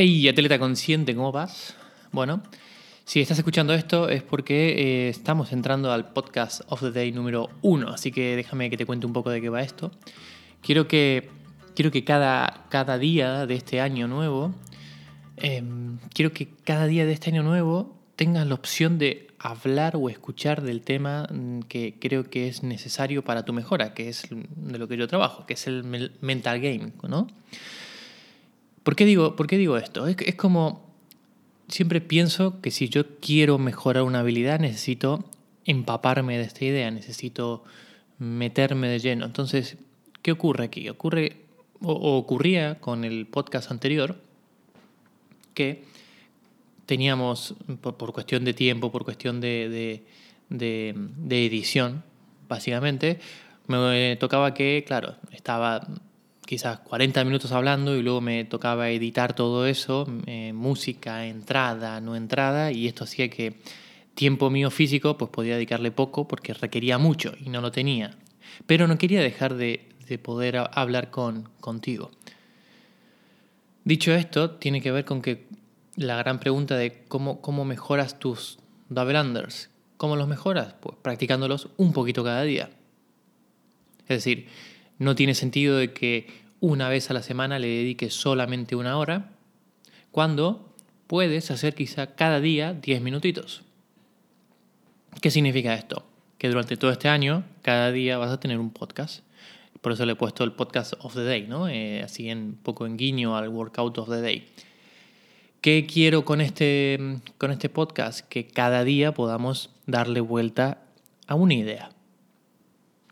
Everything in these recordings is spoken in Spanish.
Hey, atleta consciente, ¿cómo vas? Bueno, si estás escuchando esto es porque eh, estamos entrando al podcast of the day número uno, así que déjame que te cuente un poco de qué va esto. Quiero que, quiero que cada, cada día de este año nuevo, em, quiero que cada día de este año nuevo tengas la opción de hablar o escuchar del tema mm, que creo que es necesario para tu mejora, que es de lo que yo trabajo, que es el mental game, ¿no? ¿Por qué digo, por qué digo esto? Es, como, siempre pienso que si yo quiero mejorar una habilidad, necesito empaparme de esta idea, necesito meterme de lleno. Entonces, ¿qué ocurre aquí? Ocurre, o, ocurría con el podcast anterior, que teníamos, por, por cuestión de tiempo, por cuestión de, de- de- de edición, básicamente, me tocaba que, claro, estaba quizás 40 minutos hablando y luego me tocaba editar todo eso, eh, música, entrada, no entrada, y esto hacía que tiempo mío físico pues podía dedicarle poco porque requería mucho y no lo tenía. Pero no quería dejar de, de poder hablar con, contigo. Dicho esto, tiene que ver con que la gran pregunta de cómo, cómo mejoras tus double unders. ¿Cómo los mejoras? Pues practicándolos un poquito cada día. Es decir, no tiene sentido de que una vez a la semana le dediques solamente una hora, cuando puedes hacer quizá cada día 10 minutitos. ¿Qué significa esto? Que durante todo este año, cada día vas a tener un podcast. Por eso le he puesto el podcast of the day, ¿no? Eh, así en poco en guiño al workout of the day. ¿Qué quiero con este, con este podcast? Que cada día podamos darle vuelta a una idea.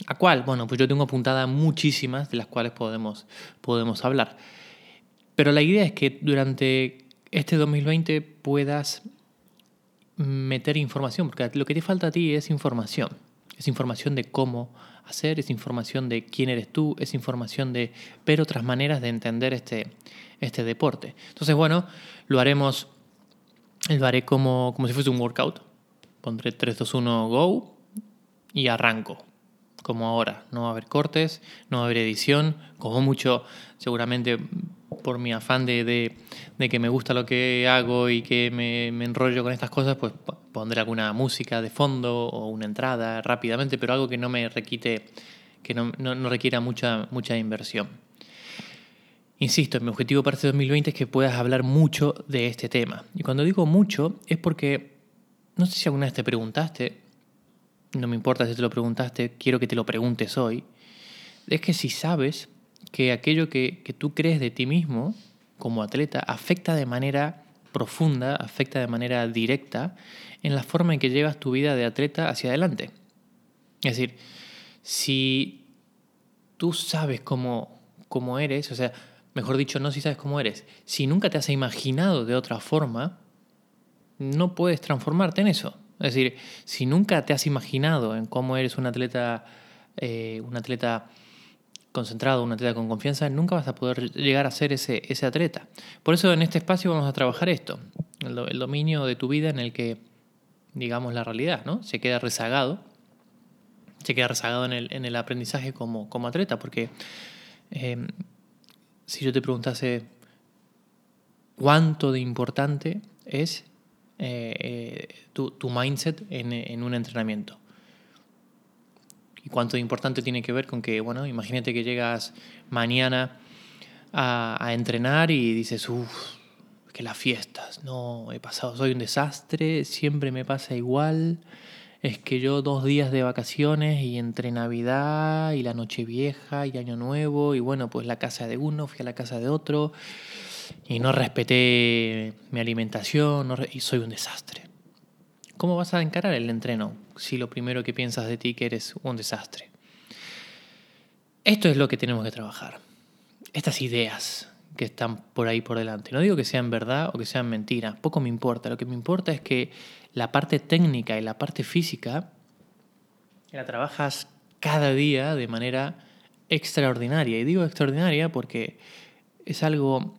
¿A cuál? Bueno, pues yo tengo apuntadas muchísimas de las cuales podemos, podemos hablar. Pero la idea es que durante este 2020 puedas meter información, porque lo que te falta a ti es información. Es información de cómo hacer, es información de quién eres tú, es información de ver otras maneras de entender este, este deporte. Entonces, bueno, lo haremos, lo haré como, como si fuese un workout. Pondré 3, 2, 1, go y arranco como ahora. No va a haber cortes, no va a haber edición, como mucho, seguramente por mi afán de, de- que me gusta lo que hago y que me, me enrollo con estas cosas, pues po- pondré alguna música de fondo o una entrada rápidamente, pero algo que no me requite, que no, no- no requiera mucha, mucha inversión. Insisto, mi objetivo para este 2020 es que puedas hablar mucho de este tema. Y cuando digo mucho es porque, no sé si alguna vez te preguntaste, no me importa si te lo preguntaste, quiero que te lo preguntes hoy, es que si sabes que aquello que, tú crees de ti mismo como atleta afecta de manera profunda, afecta de manera directa en la forma en que llevas tu vida de atleta hacia adelante. Es decir, si tú sabes cómo, cómo eres, o sea, mejor dicho, no si sabes cómo eres, si nunca te has imaginado de otra forma, no puedes transformarte en eso. Es decir, si nunca te has imaginado en cómo eres un atleta, eh, un atleta concentrado, un atleta con confianza, nunca vas a poder llegar a ser ese, ese atleta. Por eso en este espacio vamos a trabajar esto, el, do- el dominio de tu vida en el que, digamos, la realidad, ¿no? Se queda rezagado, se queda rezagado en el, en el aprendizaje como, como atleta, porque eh, si yo te preguntase cuánto de importante es eh, tu, tu mindset en, en un entrenamiento. Y cuánto de importante tiene que ver con que, bueno, imagínate que llegas mañana a, a entrenar y dices, uff, que las fiestas, no, he pasado, soy un desastre, siempre me pasa igual. Es que yo dos días de vacaciones y entre Navidad y la Nochevieja y Año Nuevo y bueno, pues la casa de uno, fui a la casa de otro y no respeté mi alimentación no re- y soy un desastre. ¿Cómo vas a encarar el entreno si lo primero que piensas de ti que eres un desastre. Esto es lo que tenemos que trabajar. Estas ideas que están por ahí por delante. No digo que sean verdad o que sean mentiras, poco me importa. Lo que me importa es que la parte técnica y la parte física la trabajas cada día de manera extraordinaria. Y digo extraordinaria porque es algo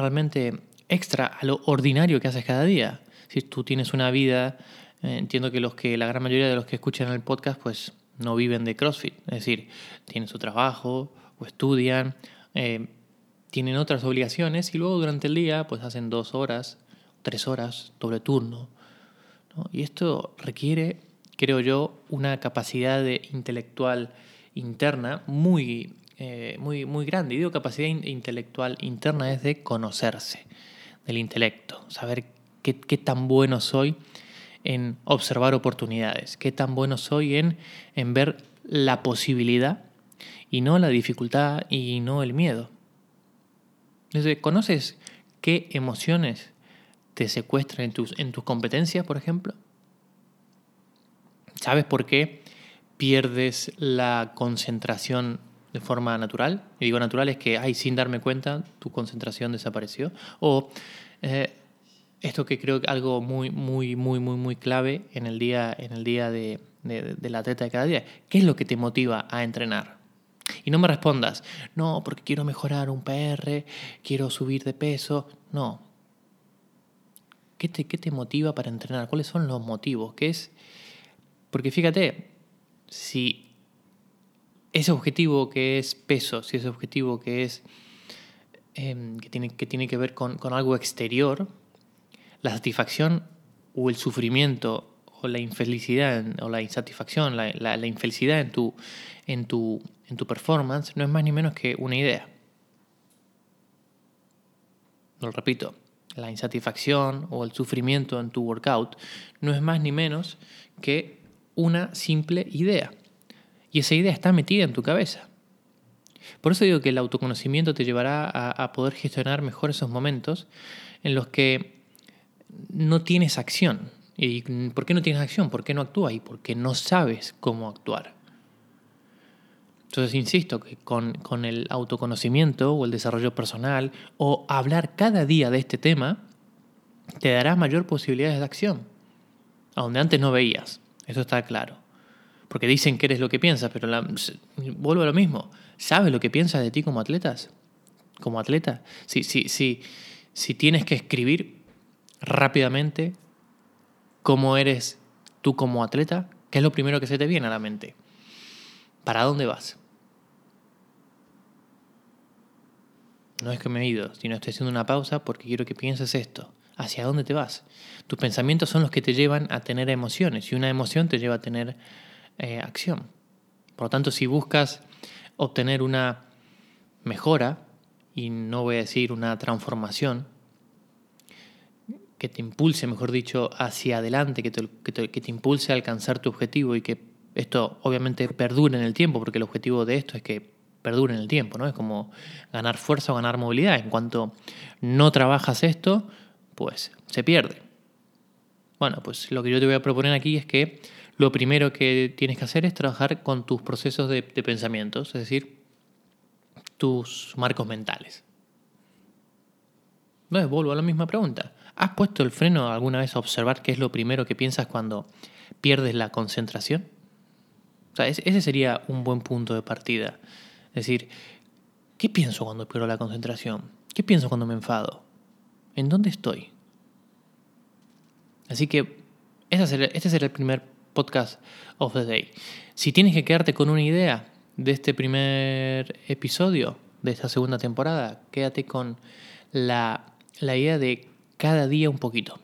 Realmente extra a lo ordinario que haces cada día. Si tú tienes una vida, eh, entiendo que los que la gran mayoría de los que escuchan el podcast, pues no viven de CrossFit. Es decir, tienen su trabajo o estudian, eh, tienen otras obligaciones y luego durante el día pues hacen dos horas, tres horas, doble turno. ¿no? Y esto requiere, creo yo, una capacidad intelectual interna muy, eh, muy, muy grande. Y digo capacidad in intelectual interna es de conocerse, del intelecto, saber qué, qué tan bueno soy en observar oportunidades, qué tan bueno soy en, en ver la posibilidad y no la dificultad y no el miedo. Entonces, ¿conoces qué emociones te secuestran en tus, en tus competencias, por ejemplo? ¿Sabes por qué pierdes la concentración de forma natural? Y digo natural es que, ay, sin darme cuenta, tu concentración desapareció. O eh, esto que creo que algo muy, muy, muy, muy, muy clave en el día, en el día de, de, del atleta de cada día. ¿Qué es lo que te motiva a entrenar? Y no me respondas, no, porque quiero mejorar un PR, quiero subir de peso. No. ¿Qué te, qué te motiva para entrenar? ¿Cuáles son los motivos? ¿Qué es? Porque fíjate, si ese objetivo que es peso, si ese objetivo que es eh, que, tiene, que tiene que ver con, algo exterior, la satisfacción o el sufrimiento o la infelicidad o la insatisfacción, la, la, la, infelicidad en tu, en, tu, en tu performance no es más ni menos que una idea. Lo repito, la insatisfacción o el sufrimiento en tu workout no es más ni menos que una simple idea. Y esa idea está metida en tu cabeza. Por eso digo que el autoconocimiento te llevará a, poder gestionar mejor esos momentos en los que no tienes acción. ¿Y por qué no tienes acción? ¿Por qué no actúas? Y porque no sabes cómo actuar. Entonces, insisto, que con, con, el autoconocimiento o el desarrollo personal o hablar cada día de este tema, te dará mayor posibilidades de acción. A donde antes no veías. Eso está claro. Porque dicen que eres lo que piensas, pero la, vuelvo a lo mismo. ¿Sabes lo que piensas de ti como atletas? Como atleta. Si, si, si, si tienes que escribir rápidamente cómo eres tú como atleta, ¿qué es lo primero que se te viene a la mente? ¿Para dónde vas? No es que me he ido, sino estoy haciendo una pausa porque quiero que pienses esto. ¿Hacia dónde te vas? Tus pensamientos son los que te llevan a tener emociones y una emoción te lleva a tener eh, acción. Por lo tanto, si buscas obtener una mejora, y no voy a decir una transformación, que te impulse, mejor dicho, hacia adelante, que te, que, te, que te, impulse a alcanzar tu objetivo y que esto obviamente perdure en el tiempo, porque el objetivo de esto es que perdure en el tiempo, ¿no? Es como ganar fuerza o ganar movilidad. En cuanto no trabajas esto, pues se pierde. Bueno, pues lo que yo te voy a proponer aquí es que lo primero que tienes que hacer es trabajar con tus procesos de, de pensamientos, es decir, tus marcos mentales. Entonces, vuelvo a la misma pregunta. ¿Has puesto el freno alguna vez a observar qué es lo primero que piensas cuando pierdes la concentración? Ese sería un buen punto de partida. Es decir, ¿qué pienso cuando pierdo la concentración? ¿Qué pienso cuando me enfado? ¿En dónde estoy? Así que este será el primer podcast of the day. Si tienes que quedarte con una idea de este primer episodio, de esta segunda temporada, quédate con la, la idea de cada día un poquito.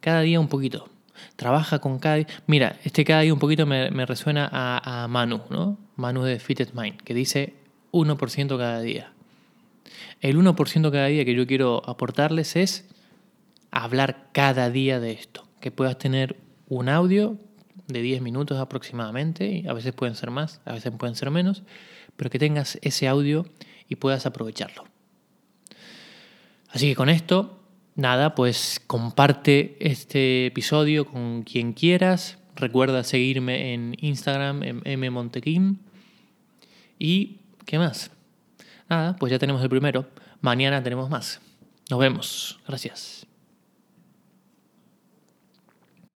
Cada día un poquito. Trabaja con cada Mira, este cada día un poquito me, me resuena a, a, Manu, ¿no? Manu de Fitted Mind, que dice 1% cada día. El 1% cada día que yo quiero aportarles es hablar cada día de esto. Que puedas tener un audio de 10 minutos aproximadamente, a veces pueden ser más, a veces pueden ser menos, pero que tengas ese audio y puedas aprovecharlo. Así que con esto, nada, pues comparte este episodio con quien quieras. Recuerda seguirme en Instagram, en mmontequim. Y, ¿qué más? Nada, pues ya tenemos el primero. Mañana tenemos más. Nos vemos. Gracias.